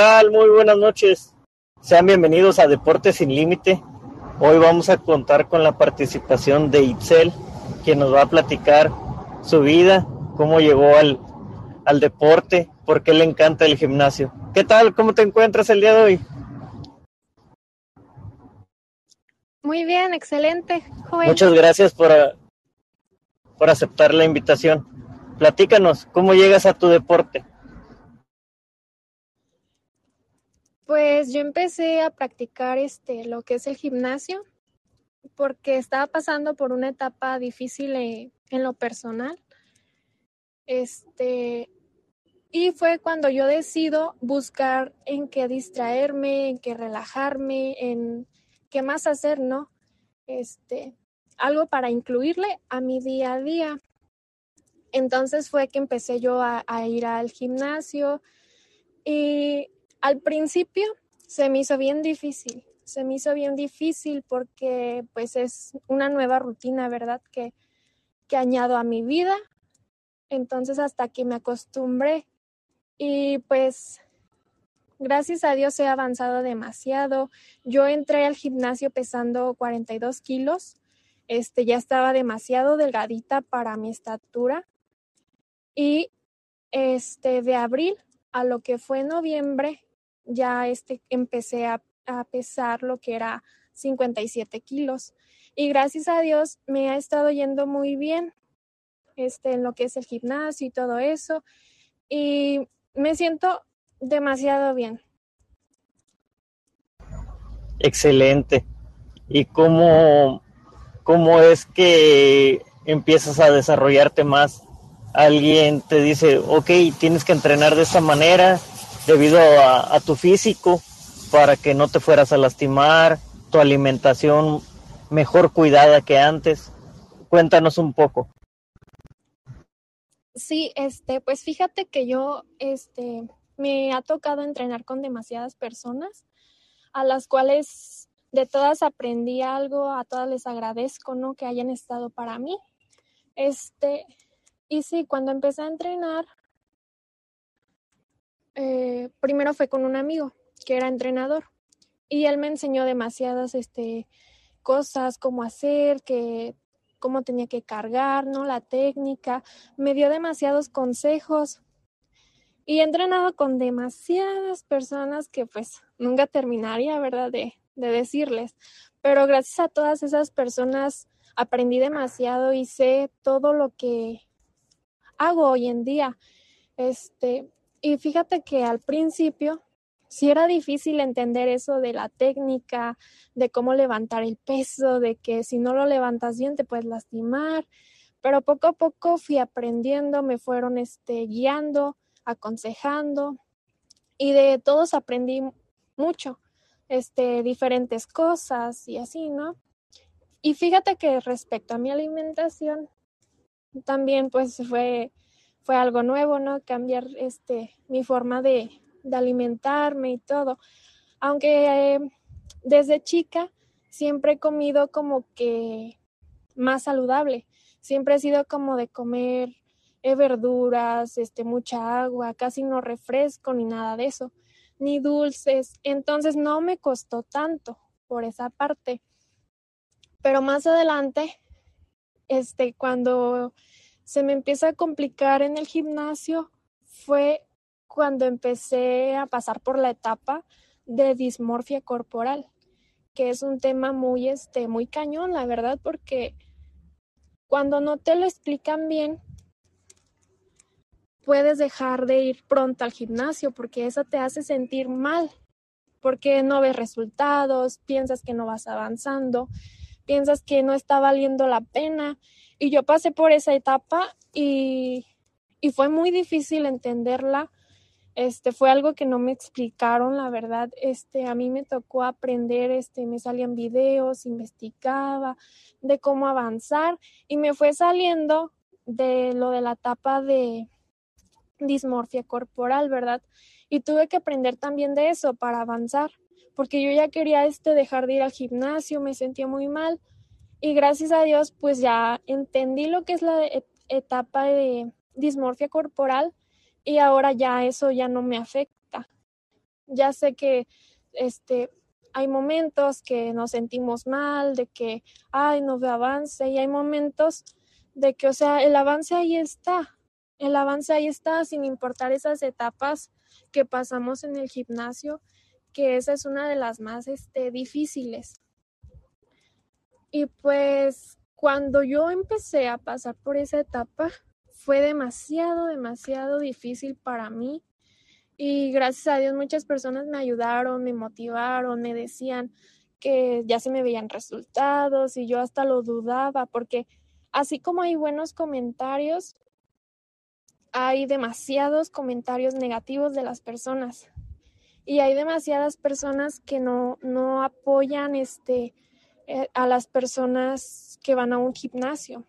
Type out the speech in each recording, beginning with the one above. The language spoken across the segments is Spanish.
tal? Muy buenas noches. Sean bienvenidos a Deportes sin Límite. Hoy vamos a contar con la participación de Itzel, quien nos va a platicar su vida, cómo llegó al, al deporte, por qué le encanta el gimnasio. ¿Qué tal? ¿Cómo te encuentras el día de hoy? Muy bien, excelente. Joven. Muchas gracias por, por aceptar la invitación. Platícanos, ¿cómo llegas a tu deporte? Pues yo empecé a practicar este lo que es el gimnasio porque estaba pasando por una etapa difícil eh, en lo personal. Este y fue cuando yo decido buscar en qué distraerme, en qué relajarme, en qué más hacer, ¿no? Este, algo para incluirle a mi día a día. Entonces fue que empecé yo a, a ir al gimnasio y al principio se me hizo bien difícil, se me hizo bien difícil porque pues es una nueva rutina, ¿verdad? Que, que añado a mi vida. Entonces hasta que me acostumbré y pues gracias a Dios he avanzado demasiado. Yo entré al gimnasio pesando 42 kilos. Este, ya estaba demasiado delgadita para mi estatura. Y este, de abril a lo que fue noviembre, ya este, empecé a, a pesar lo que era 57 kilos. Y gracias a Dios me ha estado yendo muy bien este, en lo que es el gimnasio y todo eso. Y me siento demasiado bien. Excelente. ¿Y cómo, cómo es que empiezas a desarrollarte más? Alguien te dice, ok, tienes que entrenar de esta manera, debido a, tu físico para que no te fueras a lastimar, tu alimentación mejor cuidada que antes. Cuéntanos un poco. Sí, este, pues fíjate que yo, este, me ha tocado entrenar con demasiadas personas, a las cuales de todas aprendí algo, a todas les agradezco, ¿no? Que hayan estado para mí. Este, y sí, cuando empecé a entrenar, eh, primero fue con un amigo que era entrenador y él me enseñó demasiadas este, cosas, cómo hacer, que, cómo tenía que cargar, ¿no? La técnica, me dio demasiados consejos y he entrenado con demasiadas personas que pues nunca terminaría, ¿verdad? De, de decirles, pero gracias a todas esas personas aprendí demasiado y sé todo lo que hago hoy en día. Este, y fíjate que al principio sí era difícil entender eso de la técnica, de cómo levantar el peso, de que si no lo levantas bien te puedes lastimar, pero poco a poco fui aprendiendo, me fueron este, guiando, aconsejando y de todos aprendí mucho, este, diferentes cosas y así, ¿no? Y fíjate que respecto a mi alimentación, también pues fue fue algo nuevo, ¿no? Cambiar este, mi forma de, de alimentarme y todo. Aunque eh, desde chica siempre he comido como que más saludable. Siempre he sido como de comer eh, verduras, este, mucha agua, casi no refresco ni nada de eso, ni dulces. Entonces no me costó tanto por esa parte. Pero más adelante, este, cuando se me empieza a complicar en el gimnasio fue cuando empecé a pasar por la etapa de dismorfia corporal, que es un tema muy, este, muy cañón, la verdad, porque cuando no te lo explican bien, puedes dejar de ir pronto al gimnasio porque eso te hace sentir mal, porque no ves resultados, piensas que no vas avanzando, piensas que no está valiendo la pena y yo pasé por esa etapa y, y fue muy difícil entenderla. Este fue algo que no me explicaron, la verdad. Este a mí me tocó aprender, este me salían videos, investigaba de cómo avanzar y me fue saliendo de lo de la etapa de dismorfia corporal, ¿verdad? Y tuve que aprender también de eso para avanzar, porque yo ya quería este dejar de ir al gimnasio, me sentía muy mal y gracias a Dios, pues ya entendí lo que es la etapa de dismorfia corporal y ahora ya eso ya no me afecta. Ya sé que este hay momentos que nos sentimos mal, de que ay, no veo avance y hay momentos de que, o sea, el avance ahí está. El avance ahí está sin importar esas etapas que pasamos en el gimnasio, que esa es una de las más este, difíciles. Y pues cuando yo empecé a pasar por esa etapa, fue demasiado, demasiado difícil para mí. Y gracias a Dios muchas personas me ayudaron, me motivaron, me decían que ya se me veían resultados y yo hasta lo dudaba porque así como hay buenos comentarios, hay demasiados comentarios negativos de las personas y hay demasiadas personas que no, no apoyan este, eh, a las personas que van a un gimnasio.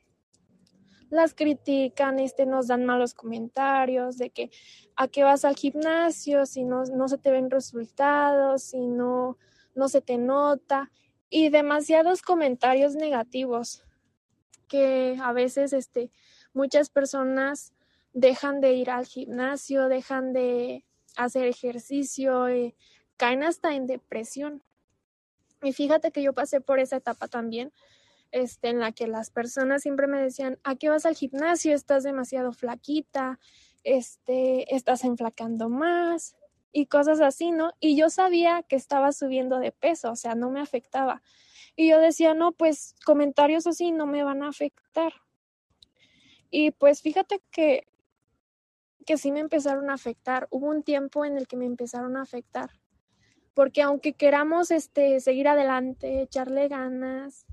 Las critican, este, nos dan malos comentarios de que a qué vas al gimnasio si no, no se te ven resultados, si no, no se te nota y demasiados comentarios negativos que a veces este, muchas personas dejan de ir al gimnasio, dejan de hacer ejercicio, eh, caen hasta en depresión. Y fíjate que yo pasé por esa etapa también, este, en la que las personas siempre me decían, ¿a qué vas al gimnasio? Estás demasiado flaquita, este, estás enflacando más y cosas así, ¿no? Y yo sabía que estaba subiendo de peso, o sea, no me afectaba. Y yo decía, no, pues comentarios así no me van a afectar. Y pues fíjate que, que sí me empezaron a afectar. Hubo un tiempo en el que me empezaron a afectar. Porque aunque queramos este, seguir adelante, echarle ganas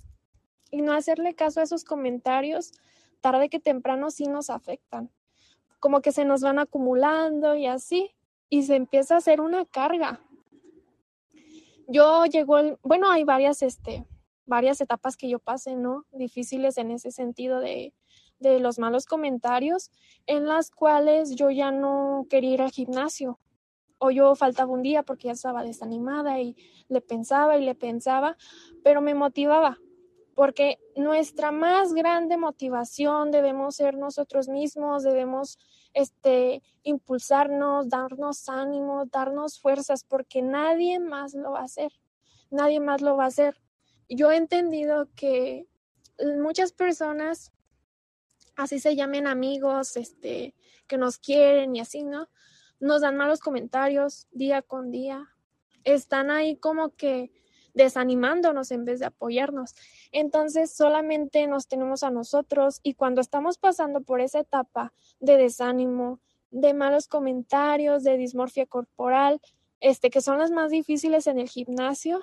y no hacerle caso a esos comentarios, tarde que temprano sí nos afectan. Como que se nos van acumulando y así, y se empieza a hacer una carga yo llegó bueno, hay varias, este, varias etapas que yo pasé, ¿no? Difíciles en ese sentido de, de los malos comentarios, en las cuales yo ya no quería ir al gimnasio. O yo faltaba un día porque ya estaba desanimada y le pensaba y le pensaba, pero me motivaba, porque nuestra más grande motivación debemos ser nosotros mismos, debemos este, impulsarnos, darnos ánimo, darnos fuerzas, porque nadie más lo va a hacer, nadie más lo va a hacer. Yo he entendido que muchas personas, así se llamen amigos, este, que nos quieren y así, ¿no? Nos dan malos comentarios día con día. Están ahí como que desanimándonos en vez de apoyarnos. Entonces solamente nos tenemos a nosotros y cuando estamos pasando por esa etapa de desánimo, de malos comentarios, de dismorfia corporal, este que son las más difíciles en el gimnasio,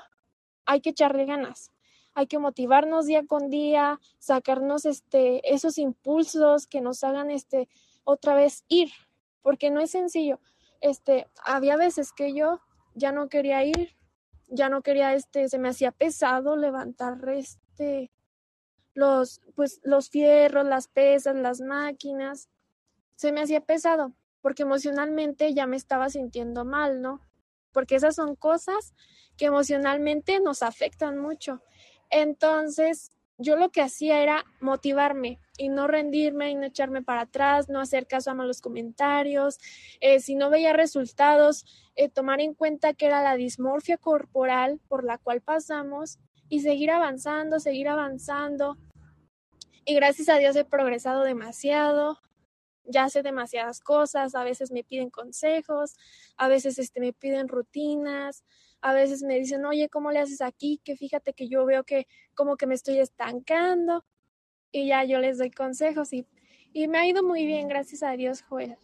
hay que echarle ganas. Hay que motivarnos día con día, sacarnos este esos impulsos que nos hagan este otra vez ir, porque no es sencillo. Este, había veces que yo ya no quería ir, ya no quería, este, se me hacía pesado levantar, este, los, pues, los fierros, las pesas, las máquinas, se me hacía pesado, porque emocionalmente ya me estaba sintiendo mal, ¿no? Porque esas son cosas que emocionalmente nos afectan mucho. Entonces, yo lo que hacía era motivarme y no rendirme y no echarme para atrás, no hacer caso a malos comentarios. Eh, si no veía resultados, eh, tomar en cuenta que era la dismorfia corporal por la cual pasamos y seguir avanzando, seguir avanzando. Y gracias a Dios he progresado demasiado, ya sé demasiadas cosas, a veces me piden consejos, a veces este, me piden rutinas, a veces me dicen, oye, ¿cómo le haces aquí? Que fíjate que yo veo que como que me estoy estancando y ya yo les doy consejos y, y me ha ido muy bien, gracias a Dios, Joel.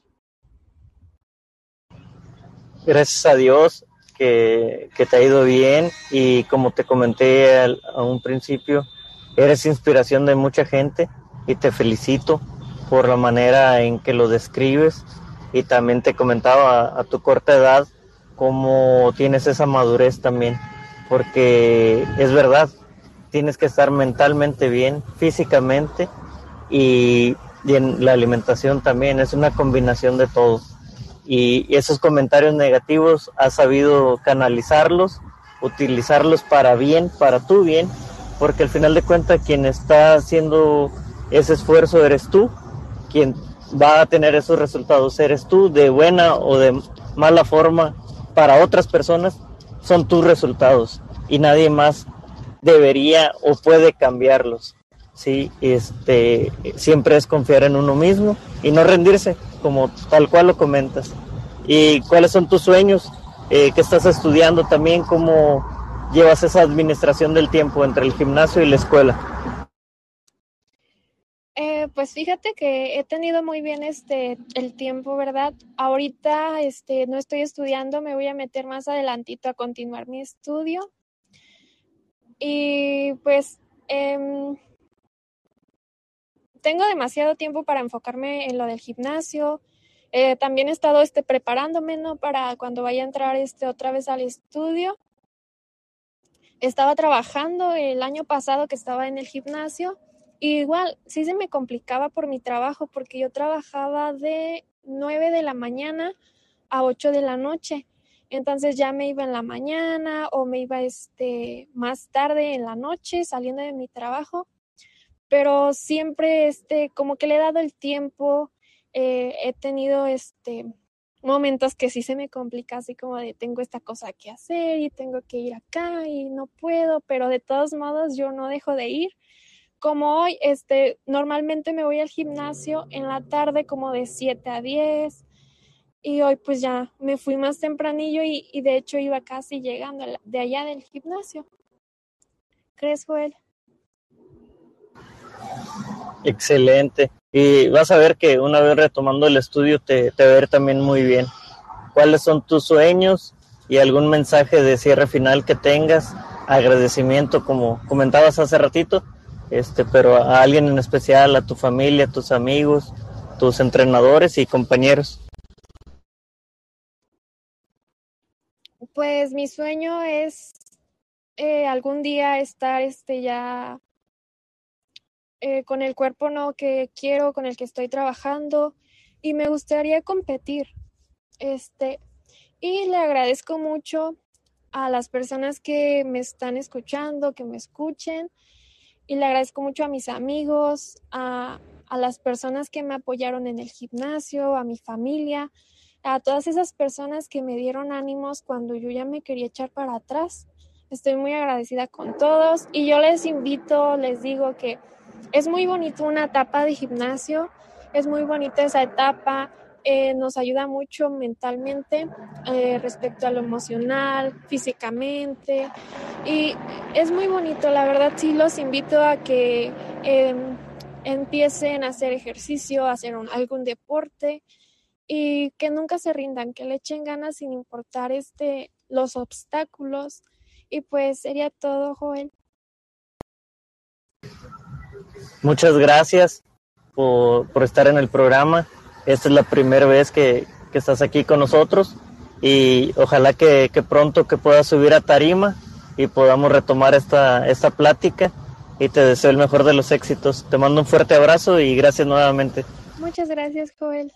Gracias a Dios que, que te ha ido bien y como te comenté al, a un principio, eres inspiración de mucha gente y te felicito por la manera en que lo describes y también te comentaba a tu corta edad cómo tienes esa madurez también, porque es verdad, tienes que estar mentalmente bien, físicamente y, en la alimentación también, es una combinación de todo. Y, esos comentarios negativos has sabido canalizarlos, utilizarlos para bien, para tu bien, porque al final de cuentas quien está haciendo ese esfuerzo eres tú, quien va a tener esos resultados eres tú, de buena o de mala forma para otras personas son tus resultados y nadie más debería o puede cambiarlos. Sí, este, siempre es confiar en uno mismo y no rendirse, como tal cual lo comentas. ¿Y cuáles son tus sueños? Eh, ¿Qué estás estudiando también? ¿Cómo llevas esa administración del tiempo entre el gimnasio y la escuela? Eh, pues fíjate que he tenido muy bien este el tiempo, ¿verdad? Ahorita este no estoy estudiando, me voy a meter más adelantito a continuar mi estudio. Y pues em, tengo demasiado tiempo para enfocarme en lo del gimnasio. Eh, también he estado este, preparándome ¿no? para cuando vaya a entrar este, otra vez al estudio. Estaba trabajando el año pasado que estaba en el gimnasio. Y igual, sí se me complicaba por mi trabajo porque yo trabajaba de 9 de la mañana a 8 de la noche. Entonces ya me iba en la mañana o me iba este más tarde en la noche saliendo de mi trabajo pero siempre este, como que le he dado el tiempo, eh, he tenido este momentos que sí se me complica, así como de tengo esta cosa que hacer y tengo que ir acá y no puedo, pero de todos modos yo no dejo de ir. Como hoy, este, normalmente me voy al gimnasio en la tarde como de 7 a 10 y hoy pues ya me fui más tempranillo y, y de hecho iba casi llegando de allá del gimnasio. ¿Crees, Joel? Excelente. Y vas a ver que una vez retomando el estudio te, te ver también muy bien. ¿Cuáles son tus sueños y algún mensaje de cierre final que tengas? Agradecimiento, como comentabas hace ratito, este, pero a alguien en especial, a tu familia, a tus amigos, tus entrenadores y compañeros. Pues mi sueño es eh, algún día estar este ya eh, con el cuerpo no que quiero, con el que estoy trabajando y me gustaría competir. Este, y le agradezco mucho a las personas que me están escuchando, que me escuchen, y le agradezco mucho a mis amigos, a, a las personas que me apoyaron en el gimnasio, a mi familia, a todas esas personas que me dieron ánimos cuando yo ya me quería echar para atrás. Estoy muy agradecida con todos y yo les invito, les digo que es muy bonito una etapa de gimnasio, es muy bonita esa etapa, eh, nos ayuda mucho mentalmente eh, respecto a lo emocional, físicamente y es muy bonito, la verdad sí los invito a que em, empiecen a hacer ejercicio, a hacer algún deporte y que nunca se rindan, que le echen ganas sin importar este los obstáculos y pues sería todo, Joel. Muchas gracias por, estar en el programa. Esta es la primera vez que, estás aquí con nosotros y ojalá que, pronto que puedas subir a tarima y podamos retomar esta, esta plática y te deseo el mejor de los éxitos. Te mando un fuerte abrazo y gracias nuevamente. Muchas gracias, Joel.